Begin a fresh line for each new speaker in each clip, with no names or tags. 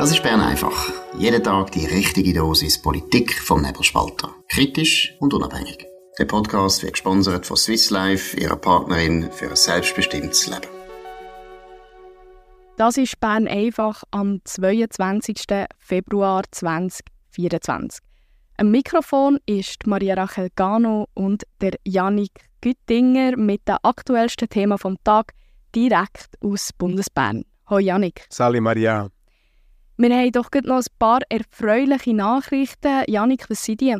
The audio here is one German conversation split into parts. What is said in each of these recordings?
Das ist Bern einfach. Jeden Tag die richtige Dosis Politik vom Nebelspalter. Kritisch und unabhängig. Der Podcast wird gesponsert von Swiss Life, ihrer Partnerin für ein selbstbestimmtes Leben.
Das ist Bern einfach am 22. Februar 2024. Am Mikrofon ist Maria Rachel Gano und der Janik Güttinger mit dem aktuellsten Thema vom Tag direkt aus Bundesbern. Hallo Janik.
Sali Maria.
Wir haben doch noch ein paar erfreuliche Nachrichten. Janik, was sind die?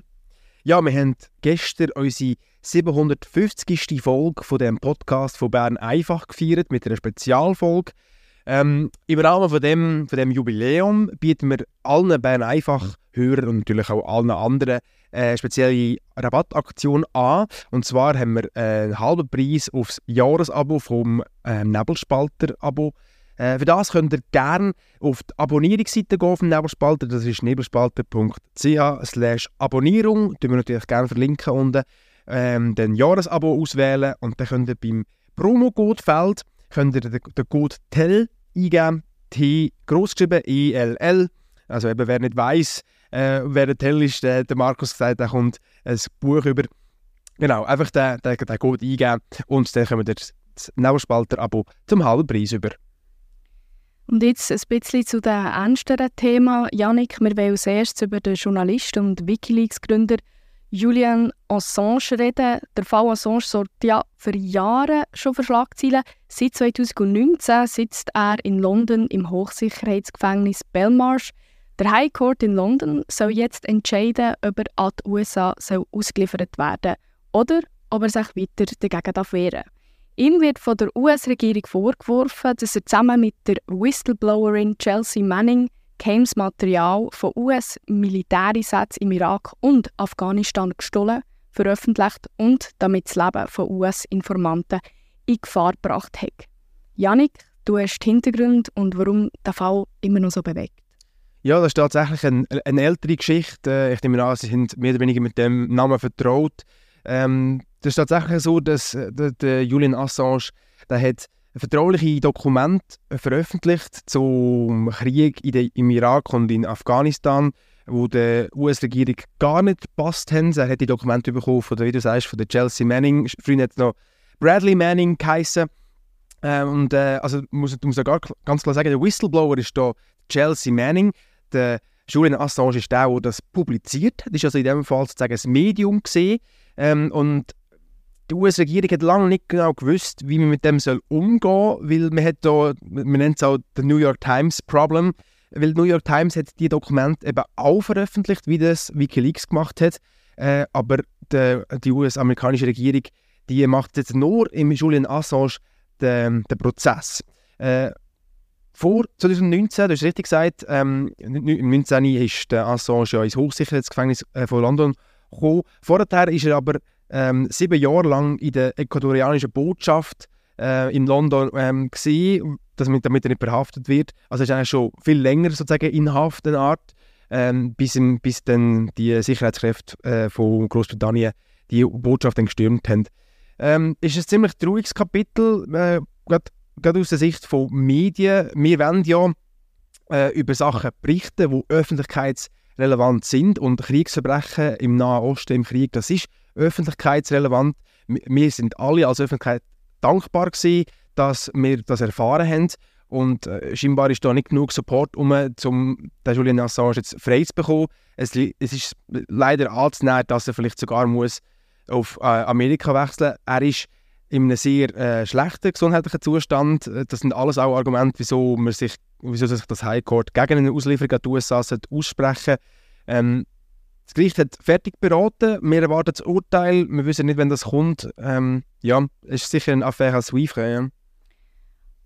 Ja, wir haben gestern unsere 750. Folge von dem Podcast von Bern einfach gefeiert mit einer Spezialfolge. Ähm, Im Rahmen von dem, von dem Jubiläum bieten wir allen Bern einfach Hörern und natürlich auch allen anderen äh, spezielle Rabattaktion an. Und zwar haben wir äh, einen halben Preis aufs Jahresabo vom äh, Nebelspalter-Abo äh, für das könnt ihr gerne auf die Abonnierungsseite gehen vom Nebelspalter. Das ist nebelspalter.ch Abonnierung. Das wir natürlich gerne verlinken unten. Ähm, dann Jahresabo auswählen und dann könnt ihr beim Promo-Code-Feld könnt ihr den, den Code TEL eingeben. T großgeschrieben E-L-L. Also eben, wer nicht weiss, äh, wer der TEL ist, der, der Markus gesagt, da kommt ein Buch über. Genau, einfach den, den, den Code eingeben und dann kommt ihr das Nebelspalter-Abo zum halben Preis über.
Und jetzt ein bisschen zu dem ernsteren Thema. Janik, wir wollen als erstes über den Journalisten und Wikileaks-Gründer Julian Assange reden. Der Fall Assange sorgt ja für Jahre schon für Schlagzeilen. Seit 2019 sitzt er in London im Hochsicherheitsgefängnis Belmarsh. Der High Court in London soll jetzt entscheiden, ob er an die USA soll ausgeliefert werden oder ob er sich weiter dagegen wehren darf. Ihm wird von der US-Regierung vorgeworfen, dass er zusammen mit der Whistleblowerin Chelsea Manning geheimes Material von US-Militäreinsätzen im Irak und Afghanistan gestohlen, veröffentlicht und damit das Leben von US-Informanten in Gefahr gebracht hat. Janik, du hast Hintergrund und warum der Fall immer noch so bewegt.
Ja, das ist tatsächlich eine, eine ältere Geschichte. Ich nehme an, Sie sind mehr oder weniger mit dem Namen vertraut. Ähm, das ist tatsächlich so, dass äh, der, der Julian Assange der hat vertrauliche Dokumente veröffentlicht zum Krieg in de, im Irak und in Afghanistan, wo der US-Regierung gar nicht gepasst haben. Er hat die Dokumente bekommen von der, wie du sagst, von der Chelsea Manning. Früher hat es noch Bradley Manning geheißen. Ähm, und äh, also muss, muss ja ganz klar sagen, der Whistleblower ist da Chelsea Manning. Der Julian Assange ist der, der das publiziert hat. Ist also in dem Fall sozusagen ein Medium gesehen. Ähm, und die US-Regierung hat lange nicht genau gewusst, wie man mit dem soll umgehen soll, weil man hat da, man nennt es auch das New York Times Problem, weil die New York Times hat die Dokumente eben auch veröffentlicht, wie das WikiLeaks gemacht hat, äh, aber die, die US-amerikanische Regierung, die macht jetzt nur im Julian Assange den, den Prozess. Äh, vor 2019, du hast richtig gesagt, ähm, im 2019 ist der Assange ja ins Hochsicherheitsgefängnis äh, von London gekommen. Vorher ist er aber ähm, sieben Jahre lang in der ecuadorianischen Botschaft äh, in London ähm, gewesen, damit, damit er nicht verhaftet wird. Also ist eigentlich schon viel länger sozusagen in Haft, eine Art, ähm, bis, bis dann die Sicherheitskräfte äh, von Großbritannien die Botschaft dann gestürmt haben. Ähm, ist ein ziemlich trauriges Kapitel, äh, gerade aus der Sicht von Medien. Wir wollen ja äh, über Sachen berichten, die öffentlichkeitsrelevant sind und Kriegsverbrechen im Nahen Osten, im Krieg, das ist öffentlichkeitsrelevant. Wir sind alle als Öffentlichkeit dankbar gewesen, dass wir das erfahren haben. Und äh, scheinbar ist da nicht genug Support, um zum, den Julian Assange jetzt frei zu bekommen. Es, es ist leider anzunehmen, dass er vielleicht sogar muss auf äh, Amerika wechseln muss. Er ist in einem sehr äh, schlechten gesundheitlichen Zustand. Das sind alles auch Argumente, wieso, man sich, wieso sich das High Court gegen eine Auslieferung an die USA aussprechen ähm, das Gericht hat fertig beraten. Wir erwarten das Urteil. Wir wissen nicht, wenn das kommt. Ähm, ja, ist sicher eine Affäre als Suivre. Ja.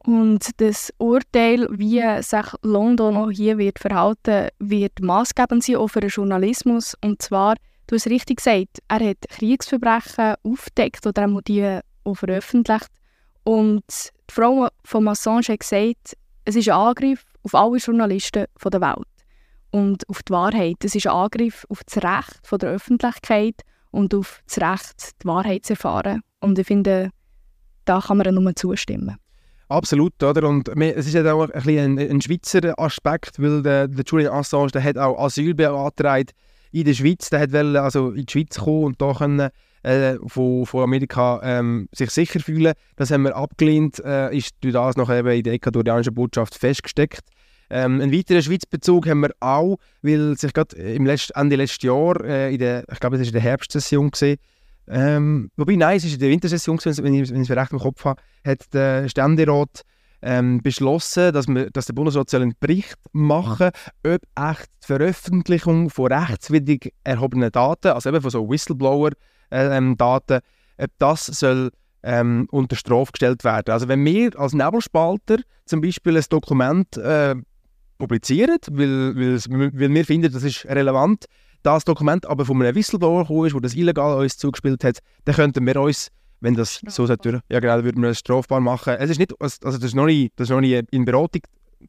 Und das Urteil, wie sich London auch hier wird verhalten, wird maßgebend sein auch für den Journalismus. Und zwar, du hast richtig gesagt, er hat Kriegsverbrechen aufgedeckt oder die auch veröffentlicht. Und die Frau von Assange hat gesagt, es ist ein Angriff auf alle Journalisten der Welt und auf die Wahrheit. Das ist ein Angriff auf das Recht der Öffentlichkeit und auf das Recht, die Wahrheit zu erfahren. Und ich finde, da kann man nur zustimmen.
Absolut, oder? Und es ist ja auch ein, bisschen ein, Schweizer Aspekt, weil der, der Julian Assange der hat auch Asyl beantragt in der Schweiz. Der wollte also in die Schweiz kommen und da können, äh, von, von Amerika ähm, sich sicher fühlen. Das haben wir abgelehnt, äh, ist durch das noch eben in der ecuadorianischen Botschaft festgesteckt. Ähm, einen weiteren Schweizbezug haben wir auch, weil sich gerade im Letzt, Ende letzten Jahr, äh, in der, ich glaube, es war in der Herbstsession, gewesen, ähm, wobei, nein, es ist in der Wintersession, wenn ich, wenn ich es recht im Kopf habe, hat der Ständerat ähm, beschlossen, dass, wir, dass der Bundesrat einen Bericht machen soll, ob echt die Veröffentlichung von rechtswidrig erhobenen Daten, also eben von so Whistleblower-Daten, äh, ob das soll ähm, unter Strafe gestellt werden. Also wenn wir als Nebelspalter zum Beispiel ein Dokument äh, publizieren, weil, weil, wir finden, das ist relevant, das Dokument aber von einem Whistleblower gekommen ist, der das illegal uns zugespielt hat, dann könnten wir uns, wenn das so sollte, ja genau, würden wir es strafbar machen. Es ist nicht, also das ist noch nicht, das ist noch nicht in Beratung.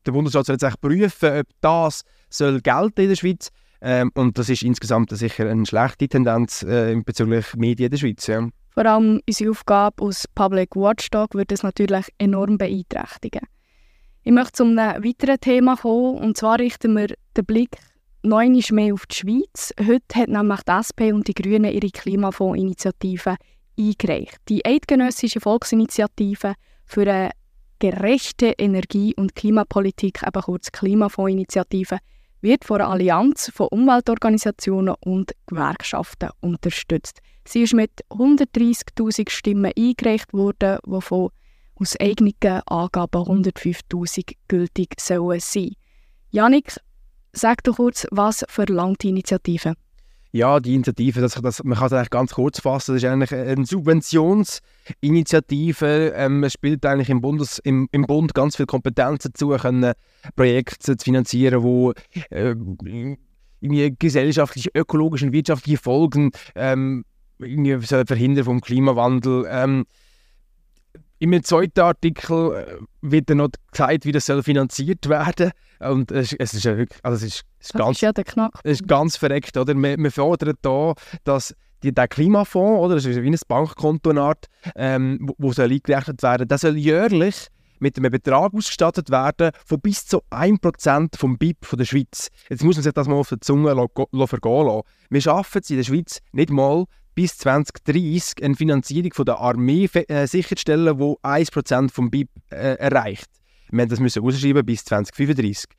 Der Bundesrat soll jetzt echt prüfen, ob das soll gelten in der Schweiz. Ähm, und das ist insgesamt sicher eine schlechte Tendenz äh, bezüglich Medien in der Schweiz. Ja.
Vor allem unsere Aufgabe als Public Watchdog wird das natürlich enorm beeinträchtigen. Ich möchte zu einem weiteren Thema kommen, und zwar richten wir den Blick neun mehr auf die Schweiz. Heute hat nämlich die SP und die Grünen ihre Klimafondsinitiative eingereicht. Die eidgenössische Volksinitiative für eine gerechte Energie- und Klimapolitik, eben kurz Klimafondsinitiative, wird von einer Allianz von Umweltorganisationen und Gewerkschaften unterstützt. Sie ist mit 130.000 Stimmen eingereicht worden, wovon aus eigenen Angaben 105.000 gültig sollen sein. Janik, Sag doch kurz, was verlangt die Initiative?
Ja, die Initiative, das, das, man kann es eigentlich ganz kurz fassen, das ist eigentlich eine Subventionsinitiative. Ähm, es spielt eigentlich im, Bundes, im, im Bund ganz viel Kompetenzen zu, können Projekte zu finanzieren, die äh, gesellschaftliche, ökologische und wirtschaftliche Folgen ähm, verhindern vom Klimawandel. Ähm, im zweiten Artikel äh, wird dann noch gesagt, wie das soll finanziert werden und es, es ist wirklich, also es ist, es ist
das
ganz,
ist ja der Knack.
Es ist ganz verreckt, oder? Wir, wir fordern da, dass die, der Klimafonds, oder, das ist wie ein Bankkontonart, ähm, wo, wo soll eingerechnet werden, das soll jährlich mit einem Betrag ausgestattet werden von bis zu 1% vom BIP von der Schweiz. Jetzt muss man sich das mal auf der Zunge vergehen lassen. Wir schaffen es in der Schweiz nicht mal, bis 2030 eine Finanzierung von der Armee äh, sicherzustellen, die 1% vom BIP äh, erreicht. Wir haben das müssen ausschreiben bis 2035.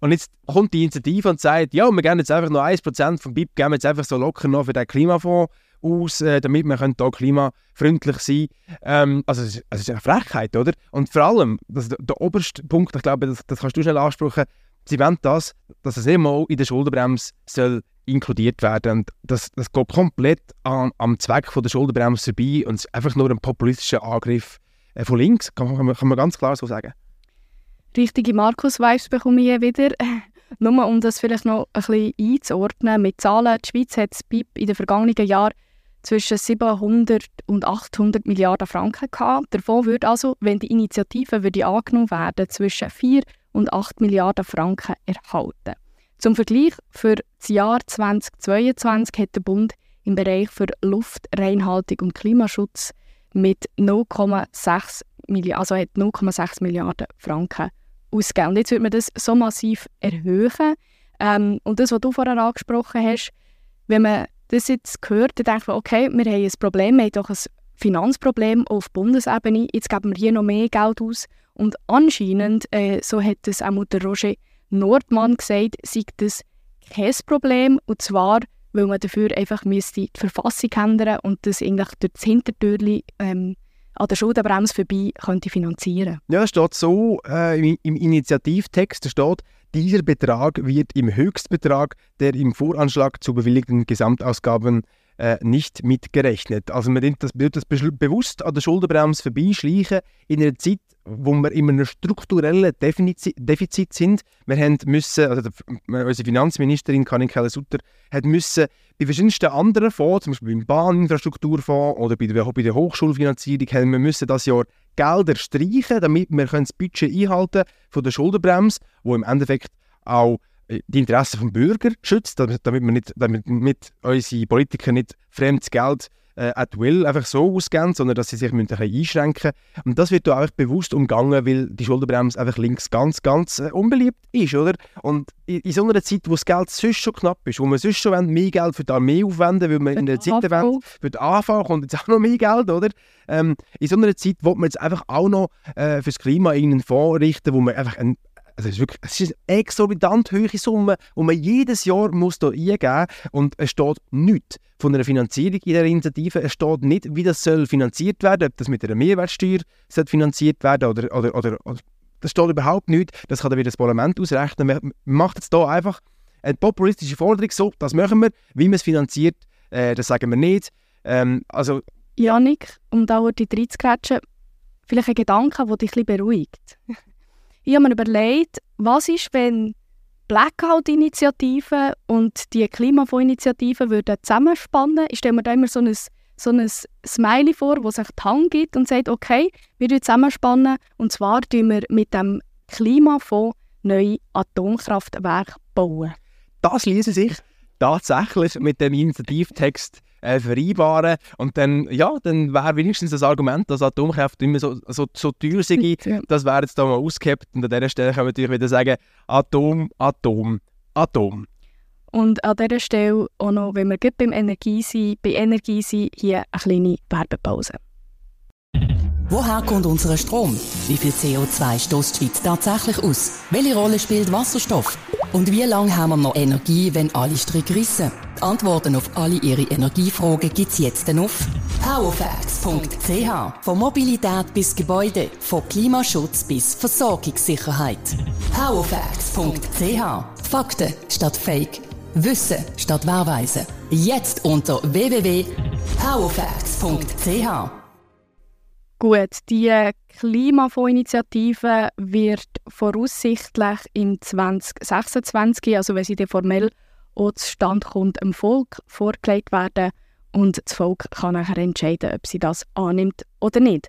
Und jetzt kommt die Initiative und sagt, ja, wir geben jetzt einfach noch 1% vom BIP, geben jetzt einfach so locker noch für den Klimafonds aus, äh, damit wir hier klimafreundlich sein ähm, Also es ist, es ist eine Frechheit, oder? Und vor allem, das, der oberste Punkt, ich glaube, das, das kannst du schnell ansprechen, sie wollen das, dass es immer in der Schuldenbremse soll inkludiert werden. Und das, das geht komplett an, am Zweck von der Schuldenbremse vorbei und ist einfach nur ein populistischer Angriff äh, von links, kann, kann, man, kann man ganz klar so sagen.
Richtige Markus-Vibes bekomme ich wieder. Nur um das vielleicht noch ein bisschen einzuordnen mit Zahlen. Die Schweiz hat das BIP in den vergangenen Jahren zwischen 700 und 800 Milliarden Franken gehabt. Davon würde also, wenn die Initiative würde angenommen werden, zwischen 4 und 8 Milliarden Franken erhalten. Zum Vergleich, für das Jahr 2022 hat der Bund im Bereich für Luftreinhaltung und Klimaschutz mit 0,6 Milliarden, also hat 0,6 Milliarden Franken ausgegeben. Jetzt wird man das so massiv erhöhen. Ähm, und das, was du vorher angesprochen hast, wenn man das jetzt hört, dann denkt man, okay, wir haben ein Problem, wir haben doch ein Finanzproblem auf Bundesebene, jetzt geben wir hier noch mehr Geld aus. Und anscheinend, äh, so hat es auch der Roger Nordmann gesagt, sei das kein Problem. Und zwar, weil man dafür einfach müsste die Verfassung ändern und das eigentlich durch das Hintertürchen ähm, an der Schuldenbremse vorbei könnte finanzieren
Ja, es steht so äh, im, im Initiativtext, steht, dieser Betrag wird im Höchstbetrag der im Voranschlag zu bewilligten Gesamtausgaben äh, nicht mitgerechnet. Also man nimmt das, das bewusst an der Schuldenbremse vorbeischleichen in einer Zeit, wo wir in einem strukturellen Defizit, Defizit sind. Wir haben müssen, also der, unsere Finanzministerin Karin Keller-Sutter hat müssen bei verschiedensten anderen Fonds, zum Beispiel beim Bahninfrastrukturfonds oder bei der, bei der Hochschulfinanzierung, haben wir müssen das Jahr Gelder streichen, damit wir das Budget einhalten von der Schuldenbremse, wo im Endeffekt auch die Interessen des Bürger schützt, damit, wir nicht, damit mit unsere Politiker nicht fremdes Geld äh, at will einfach so ausgeben, sondern dass sie sich ein bisschen einschränken müssen. Und das wird da einfach bewusst umgangen, weil die Schuldenbremse einfach links ganz, ganz äh, unbeliebt ist, oder? Und in, in, so einer Zeit, wo das Geld sonst schon knapp ist, wo man sonst schon mehr Geld für die Armee aufwenden weil man in der Zeit wollen, für die AV kommt jetzt auch noch mehr Geld, oder? Ähm, in so einer Zeit wo man jetzt einfach auch noch äh, fürs Klima einen Fonds richten, wo man einfach ein also es ist wirklich es ist eine exorbitant hohe Summe, die man jedes Jahr muss da eingeben und es steht nichts von einer Finanzierung in der Initiative. Es steht nicht, wie das soll finanziert werden, ob das mit einer Mehrwertsteuer soll finanziert werden oder, oder, oder, oder das steht überhaupt nicht. Das kann dann wieder das Parlament ausrechnen. Man macht jetzt hier einfach eine populistische Forderung, so, das machen wir, wie man es finanziert, äh, das sagen wir nicht. Ähm, also,
Janik, um da die reinzugrätschen, vielleicht ein Gedanke, der dich ein bisschen beruhigt. Ich habe mir überlegt, was ist, wenn Blackout-Initiativen und die Klimafonds-Initiativen würden zusammenspannen. Ich stelle mir da immer so ein, so ein Smiley vor, wo sich die Hand gibt und sagt, okay, wir zusammenspannen und zwar bauen wir mit dem Klimafonds neue Atomkraftwerke bauen.
Das ließe sich tatsächlich mit dem Initiativtext äh, vereinbaren. Und dann, ja, dann wäre wenigstens das Argument, dass Atomkraft immer so, so, so teuer sei, ja. das wäre jetzt da mal ausgehabt. Und an dieser Stelle kann man natürlich wieder sagen, Atom, Atom, Atom.
Und an dieser Stelle auch noch, wenn wir beim Energie sind, bei Energie sind, hier eine kleine Werbepause.
Woher kommt unser Strom? Wie viel CO2 stößt die Schweiz tatsächlich aus? Welche Rolle spielt Wasserstoff? Und wie lange haben wir noch Energie, wenn alle Stricke rissen? Die Antworten auf alle Ihre Energiefragen gibt's jetzt auf powerfacts.ch. Von Mobilität bis Gebäude, von Klimaschutz bis Versorgungssicherheit. powerfacts.ch. Fakten statt Fake. Wissen statt Wahrweise. Jetzt unter www.powerfacts.ch.
Gut, die Klimafondsinitiative wird voraussichtlich im 2026, also wenn sie dann formell auch zustande kommt, dem Volk vorgelegt werden und das Volk kann nachher entscheiden, ob sie das annimmt oder nicht.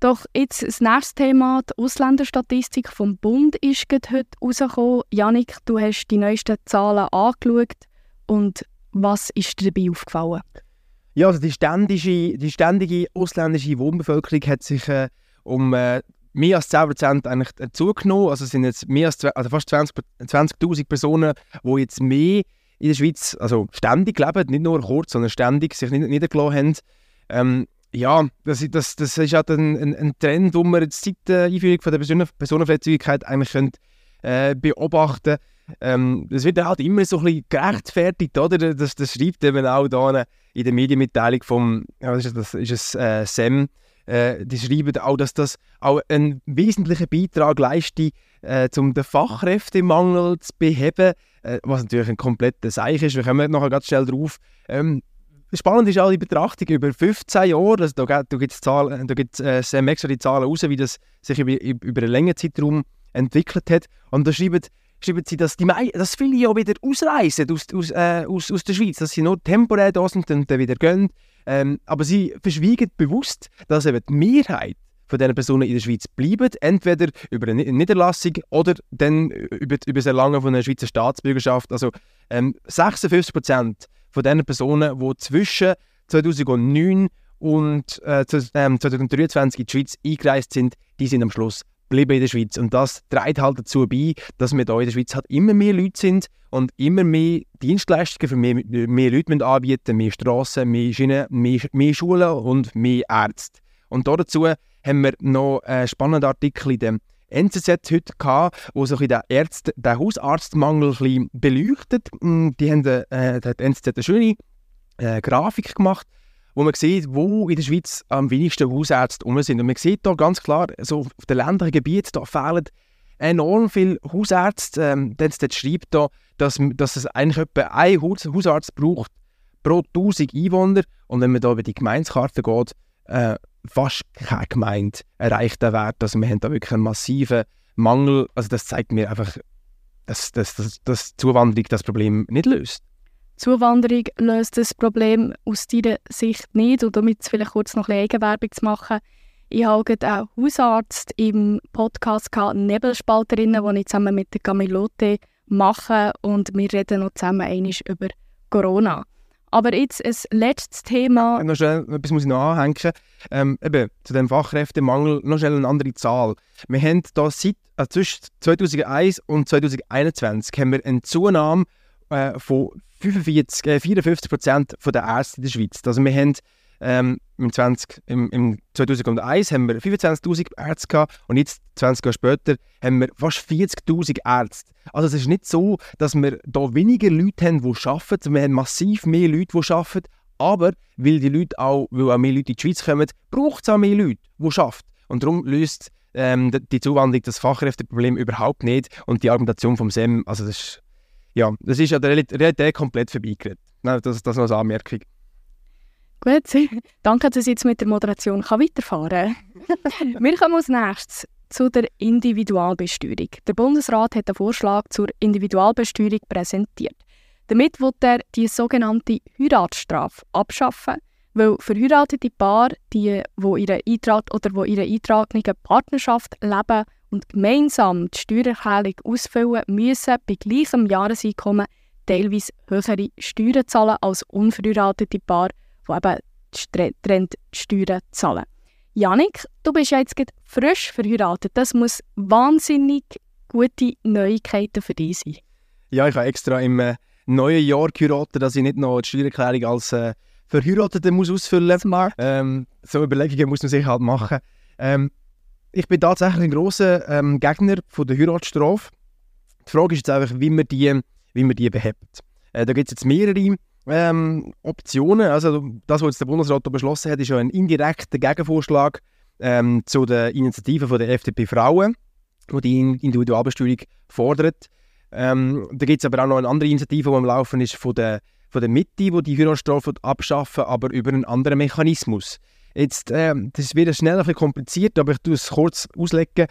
Doch jetzt das nächste Thema, die Ausländerstatistik vom Bund ist heute rausgekommen. Janik, du hast die neuesten Zahlen angeschaut und was ist dir dabei aufgefallen?
Ja, also die ständige, die ständige ausländische Wohnbevölkerung hat sich äh, um äh, mehr als 10% eigentlich zugenommen. Also es sind jetzt mehr als also fast 20.000 20 Personen, die jetzt mehr in der Schweiz also ständig leben, nicht nur kurz, sondern ständig sich niedergelassen haben. Ähm, ja, das, das, das ist halt ein, ein, ein Trend, den wir jetzt seit der Einführung von der Personen Personenfreizügigkeit eigentlich können, äh, beobachten ähm, Das wird halt immer so ein bisschen gerechtfertigt, oder? Das, das schreibt eben auch da in der Medienmitteilung vom, was ist das, ist es äh, SEM, äh, die schreiben auch, dass das auch einen wesentlichen Beitrag leistet, äh, um den Fachkräftemangel zu beheben, äh, was natürlich ein kompletter Seich ist. Wir kommen nachher ganz schnell drauf. Ähm, Spannend ist auch die Betrachtung über 15 Jahre. Also da, da gibt es da gibt's, äh, extra die Zahlen raus, wie das sich über, über einen längeren Zeitraum entwickelt hat. Und da schreiben schreiben sie, dass, die dass viele ja wieder ausreisen aus, aus, äh, aus, aus der Schweiz, dass sie nur temporär da sind und dann wieder gehen. Ähm, aber sie verschweigen bewusst, dass eben die Mehrheit von diesen Personen in der Schweiz bleiben, entweder über eine Niederlassung oder dann über, über das Erlangen von einer Schweizer Staatsbürgerschaft. Also ähm, 56 Prozent von diesen Personen, die zwischen 2009 und äh, 2023 ähm, in die Schweiz eingereist sind, die sind am Schluss bleiben in der Schweiz. Und das trägt halt dazu bei, dass wir hier in der Schweiz halt immer mehr Leute sind und immer mehr Dienstleistungen für mehr, mehr Leute anbieten mehr Strassen, mehr Schienen, mehr, mehr Schulen und mehr Ärzte. Und dazu haben wir noch einen spannenden Artikel in dem NZZ heute gehabt, wo sich der, Ärzte, der Hausarztmangel beleuchtet. Mm, die haben äh, der NZZ eine schöne äh, Grafik gemacht, wo man sieht, wo in der Schweiz am wenigsten Hausärzte um sind. Und man sieht da ganz klar, so auf den ländlichen Gebieten, da fehlen enorm viele Hausärzte. Ähm, das schreibt da, dass, dass es eigentlich etwa ein Hausarzt braucht pro 1000 Einwohner. Und wenn man da über die Gemeindekarte geht, äh, fast keine Gemeinde erreicht den Wert. Also wir haben da wirklich einen massiven Mangel. Also das zeigt mir einfach, dass, dass, dass, dass Zuwanderung das Problem nicht löst.
Zuwanderung löst das Problem aus deiner Sicht nicht. Und damit vielleicht kurz noch ein Eigenwerbung zu machen. Ich habe einen Hausarzt im Podcast gehabt, Nebelspalterinnen, den ich zusammen mit der Camilote mache und wir reden noch zusammen über Corona. Aber jetzt ein letztes Thema.
Noch schnell, etwas muss ich noch anhängen. Ähm, eben, zu dem Fachkräftemangel noch schnell eine andere Zahl. Wir haben da seit äh, zwischen 2001 und 2021 haben wir eine Zunahme äh, von 45, äh, 54 Prozent der Ärzte in der Schweiz. Also wir haben ähm, im, 20, im, im 2001 haben wir 25'000 Ärzte gehabt und jetzt, 20 Jahre später, haben wir fast 40'000 Ärzte. Also es ist nicht so, dass wir da weniger Leute haben, die arbeiten. Wir haben massiv mehr Leute, die arbeiten. Aber weil die Leute auch, weil auch mehr Leute in die Schweiz kommen, braucht es auch mehr Leute, die arbeiten. Und darum löst ähm, die Zuwanderung das Fachkräfteproblem überhaupt nicht. Und die Argumentation vom SEM, also das ist, ja, das ist an der Realität komplett vorbeigeredet. Das, das als Anmerkung.
Gut, danke, dass ich jetzt mit der Moderation kann weiterfahren kann. Wir kommen als nächstes zu der Individualbesteuerung. Der Bundesrat hat einen Vorschlag zur Individualbesteuerung präsentiert. Damit wird er die sogenannte Heiratsstrafe abschaffen, weil verheiratete Paare, die, wo ihre Eintrag oder wo ihre eintragene Partnerschaft leben und gemeinsam die Steuererklärung ausfüllen, müssen bei gleichem Jahreseinkommen teilweise höhere Steuern zahlen als unverheiratete Paare, die eben getrennt Steuern zahlen. Janik, du bist ja jetzt frisch verheiratet. Das muss wahnsinnig gute Neuigkeiten für dich sein.
Ja, ich habe extra im äh, neuen Jahr geheiratet, dass ich nicht noch die Steuererklärung als äh, Verheiratete muss ausfüllen muss. Ähm, so Überlegungen muss man sich halt machen. Ähm, ich bin tatsächlich ein großer ähm, Gegner von der Heiratsstrafe. Die Frage ist jetzt einfach, wie man die, wie man die behebt. Äh, da gibt es jetzt mehrere ähm, Optionen. Also das, was jetzt der Bundesrat beschlossen hat, ist ja ein indirekter Gegenvorschlag ähm, zu der Initiative von der FDP Frauen, die die Individualbesteuerung fordert. Ähm, da gibt es aber auch noch eine andere Initiative, die am Laufen ist von der, von der Mitte, die die Heiratsstrafe abschaffen, aber über einen anderen Mechanismus. Jetzt, äh, das wird schnell ein bisschen kompliziert, aber ich tue es kurz auslegen.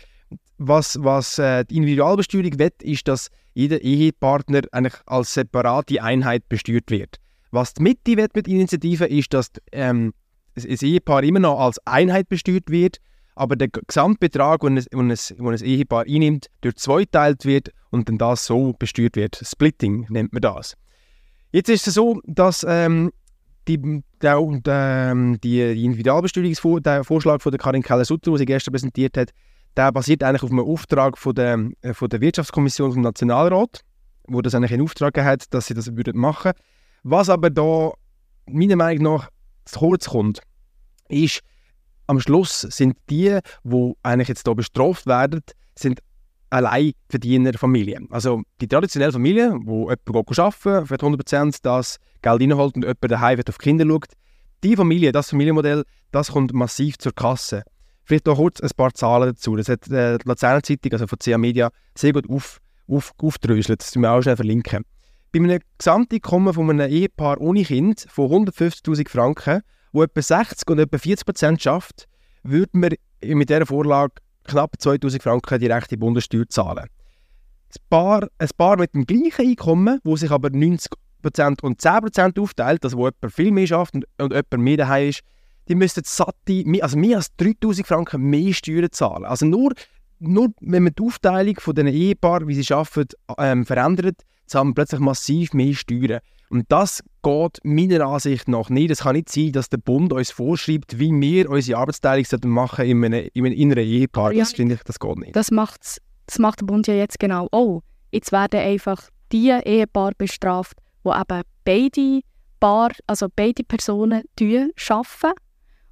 Was, was äh, die Individualbesteuerung will, ist, dass jeder Ehepartner eigentlich als separate Einheit besteuert wird. Was die Mitte will mit Initiativen ist, dass ähm, das Ehepaar immer noch als Einheit besteuert wird, aber der Gesamtbetrag, den ein, ein, ein Ehepaar einnimmt, durch zwei teilt wird und dann das so besteuert wird. Splitting nennt man das. Jetzt ist es so, dass ähm, die, der, der, die, die Individualbesteuerungsvorschlag von der Karin Keller-Sutter, den sie gestern präsentiert hat, der basiert eigentlich auf einem Auftrag von der, äh, von der Wirtschaftskommission vom Nationalrat, wo das eigentlich in Auftrag hat, dass sie das würden machen. Was aber da meiner Meinung nach zu kurz kommt, ist, am Schluss sind die, die eigentlich jetzt hier bestraft werden, sind Alleinverdiener Familien. Also die traditionelle Familie, wo jemand arbeiten, für 100% das Geld reinholt und jemand daheim auf die Kinder schaut, die Familie, das Familienmodell, das kommt massiv zur Kasse. Vielleicht noch kurz ein paar Zahlen dazu. Das hat äh, die Luzerner Zeitung, also von CA Media, sehr gut auf, auf, aufgedröselt. Das müssen wir auch schnell verlinken. Bei einem Gesamteinkommen von einem Ehepaar ohne Kind von 150'000 Franken, wo etwa 60 und etwa 40 Prozent schafft, würde man mit dieser Vorlage knapp 2000 Franken direkte Bundessteuer zahlen. Ein Paar, ein Paar mit dem gleichen Einkommen, wo sich aber 90% und 10% aufteilt, also wo jemand viel mehr schafft und, und jemand mehr daheim ist, die müssten satte, also mehr als 3000 Franken mehr Steuern zahlen. Also nur, nur wenn man die Aufteilung von den Ehepaaren, wie sie arbeiten, ähm, verändert, zahlen plötzlich massiv mehr Steuern. Und das geht meiner Ansicht nach nicht. Es kann nicht sein, dass der Bund uns vorschreibt, wie wir unsere Arbeitsteilung machen in einem, in einem inneren Ehepaar. Das finde ich, das geht nicht.
Das, macht's, das macht der Bund ja jetzt genau auch. Jetzt werden einfach die Ehepaare bestraft, die eben beide Paar, also beide Personen arbeiten.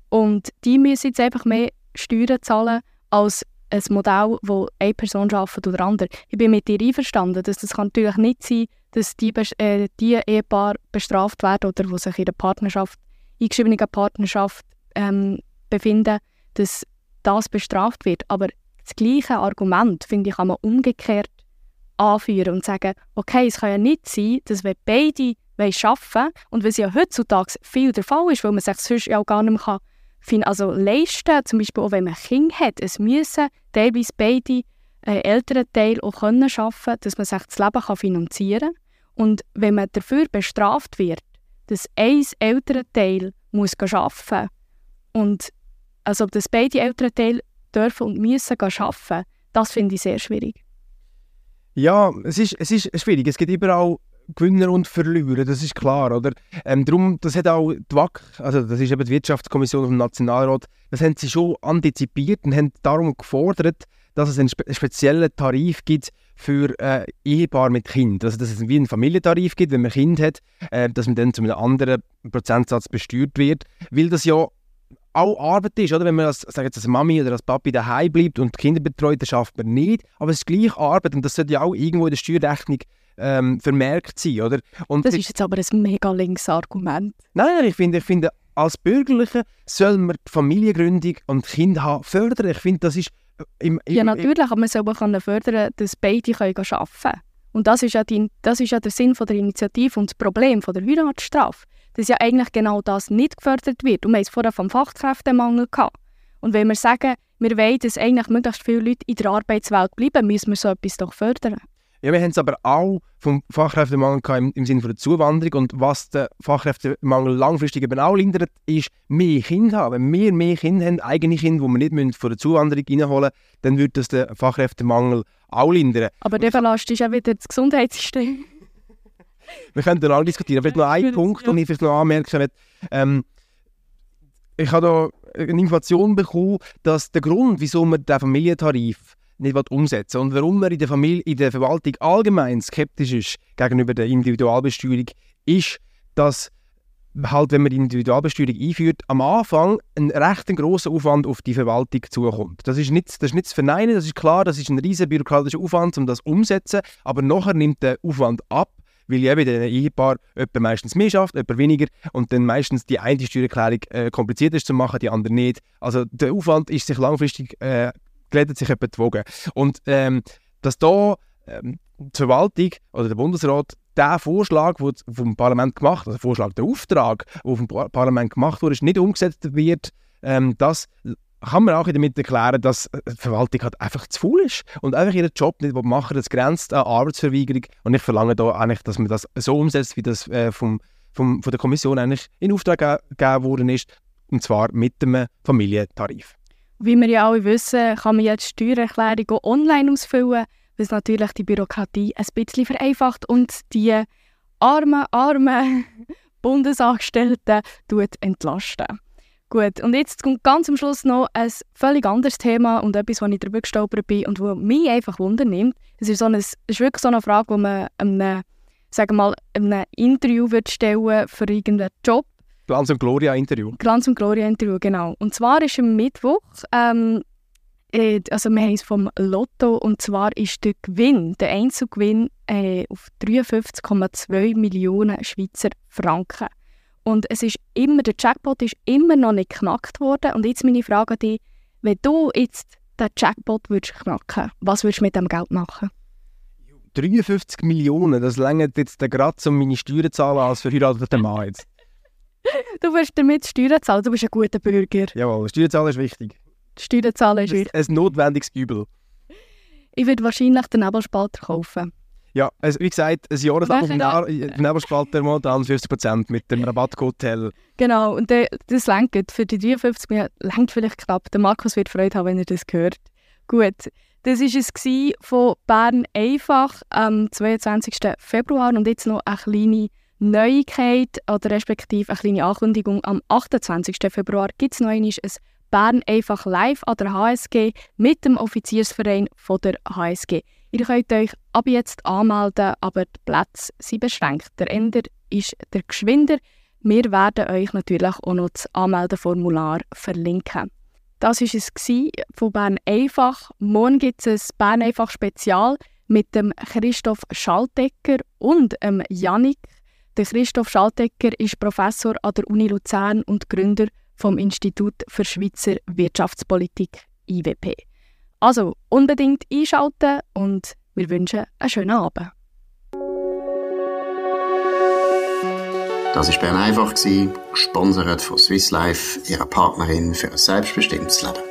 Und die müssen jetzt einfach mehr Steuern zahlen als ein Modell, wo eine Person arbeitet oder andere. Ich bin mit dir einverstanden, dass das kann natürlich nicht sein dass die, äh, die Ehepaar bestraft werden oder die sich in der Partnerschaft, eingeschriebenen Partnerschaft ähm, befinden, dass das bestraft wird. Aber das gleiche Argument, finde ich, kann man umgekehrt anführen und sagen, okay, es kann ja nicht sein, dass wir beide arbeiten wollen und was ja heutzutage viel der Fall ist, weil man sich sonst ja auch gar nicht mehr kann, also leisten zum Beispiel auch wenn man Kinder hat, es müssen teilweise beide äh, Elternteil auch können arbeiten dass man sich das Leben finanzieren kann. Und wenn man dafür bestraft wird, dass ein Elternteil muss arbeiten und also dass beide Elternteile dürfen und müssen arbeiten, das finde ich sehr schwierig.
Ja, es ist, es ist schwierig. Es gibt überall Gewinner und Verlierer, das ist klar, oder? Ähm, darum, das hat auch die WAC, also das ist eben die Wirtschaftskommission vom Nationalrat, das haben sie schon antizipiert und haben darum gefordert, dass es einen spe speziellen Tarif gibt für äh, Ehepaar mit Kind. Also dass es wie einen Familientarif gibt, wenn man Kind hat, äh, dass man dann zu einem anderen Prozentsatz besteuert wird, weil das ja auch Arbeit ist, oder? Wenn man als, sag jetzt, als Mami oder als Papi daheim bleibt und die Kinder betreut, dann schafft man nicht. Aber es ist gleich Arbeit und das sollte ja auch irgendwo in der Steuerrechnung ähm, vermerkt sein, oder? Und
das ist jetzt aber ein mega links Argument.
Nein, ich finde, ich finde, als Bürgerliche soll man die Familiengründung und Kinder haben fördern. Ich finde, das ist
im, im, ja, natürlich, aber man soll auch fördern, dass beide können arbeiten können. Und das ist, ja die, das ist ja der Sinn von der Initiative und das Problem von der Heiratsstrafe dass ja eigentlich genau das nicht gefördert wird. Und wir haben es vorher vom Fachkräftemangel gehabt. Und wenn wir sagen, wir wollen, dass eigentlich möglichst viele Leute in der Arbeitswelt bleiben, müssen wir so etwas doch fördern.
Ja, wir haben es aber auch vom Fachkräftemangel im, im Sinne der Zuwanderung. Und was der Fachkräftemangel langfristig eben auch lindert, ist mehr Kinder haben. Wenn wir mehr Kinder haben, eigene Kinder, die wir nicht von der Zuwanderung reinholen müssen, dann wird das den Fachkräftemangel auch lindern.
Aber der belastet ja wieder das Gesundheitssystem.
wir können dann auch diskutieren. Vielleicht noch ein Punkt, den ich vielleicht noch anmerken möchte. Ähm, ich habe da eine Information bekommen, dass der Grund, wieso man den Familientarif nicht umsetzen und warum man in der, Familie, in der Verwaltung allgemein skeptisch ist gegenüber der Individualbesteuerung, ist, dass halt, wenn man die Individualbesteuerung einführt, am Anfang ein recht grosser Aufwand auf die Verwaltung zukommt. Das ist, nicht, das ist nicht zu verneinen, das ist klar, das ist ein riesiger bürokratischer Aufwand, um das umzusetzen, aber nachher nimmt der Aufwand ab weil ja bei diesen Ehepaar jemand meistens mehr schafft, jemand weniger und dann meistens die eine Steuererklärung äh, kompliziert ist zu machen, die andere nicht. Also der Aufwand ist sich langfristig, äh, glättet sich etwa die Wogen. Und ähm, dass da ähm, die Verwaltung oder der Bundesrat der Vorschlag, der vom Parlament gemacht also der Vorschlag, der Auftrag, der vom Parlament gemacht wurde, nicht umgesetzt wird, ähm, das kann man auch damit erklären, dass äh, die Verwaltung halt einfach zu faul ist und einfach ihren Job nicht machen Das grenzt an Arbeitsverweigerung. Und ich verlange da eigentlich, dass man das so umsetzt, wie das äh, vom, vom, von der Kommission eigentlich in Auftrag gegeben worden ist, und zwar mit dem Familientarif.
Wie wir ja alle wissen, kann man jetzt Steuererklärung online ausfüllen, was natürlich die Bürokratie ein bisschen vereinfacht und die armen, armen Bundesangestellten entlasten. Gut, und jetzt kommt ganz am Schluss noch ein völlig anderes Thema und etwas, wo ich darüber gestolpert bin und wo mich einfach wundernimmt. Es ist, so eine, es ist wirklich so eine Frage, die man einem, sagen mal, einem Interview wird stellen für irgendeinen Job.
Glanz und Gloria Interview.
Glanz und Gloria Interview, genau. Und zwar ist am Mittwoch, ähm, äh, also wir haben es vom Lotto, und zwar ist der Gewinn, der Einzelgewinn äh, auf 53,2 Millionen Schweizer Franken. Und es ist immer, der Jackpot ist immer noch nicht geknackt worden. Und jetzt meine Frage an dich, wenn du jetzt den Jackpot würdest knacken was würdest du mit dem Geld machen?
53 Millionen, das längert jetzt gerade, um meine Steuern zu zahlen als verheirateter Mann jetzt.
Du wirst damit Steuern zahlen, du bist ein guter Bürger.
Jawohl, Steuern zahlen ist wichtig.
Steuern zahlen ist wichtig.
Ein notwendiges Übel.
Ich würde wahrscheinlich den Nebelspalter kaufen.
Ja, also wie gesagt, ein Jahresabo vom Nebelspalter momentan 50% mit dem Rabatthotel.
Genau, und der, das lenkt für die 53 Millionen, lenkt vielleicht knapp. Der Markus wird Freude haben, wenn er das hört. Gut, das war es von Bern einfach am 22. Februar und jetzt noch eine kleine Neuigkeit oder respektive eine kleine Ankündigung. Am 28. Februar gibt es noch ein Bern einfach live an der HSG mit dem Offiziersverein von der HSG. Ihr könnt euch ab jetzt anmelden, aber die Plätze sind beschränkt. Der Ender ist der Geschwinder. Wir werden euch natürlich auch noch das Anmeldeformular verlinken. Das war es von Bern Einfach. Morgen gibt es ein Bern Einfach Spezial mit dem Christoph Schaltecker und dem Janik. Der Christoph Schaltecker ist Professor an der Uni Luzern und Gründer vom Institut für Schweizer Wirtschaftspolitik IWP. Also unbedingt einschalten und wir wünschen einen schönen Abend.
Das war Bern einfach, gesponsert von Swiss Life, ihrer Partnerin für ein selbstbestimmtes Leben.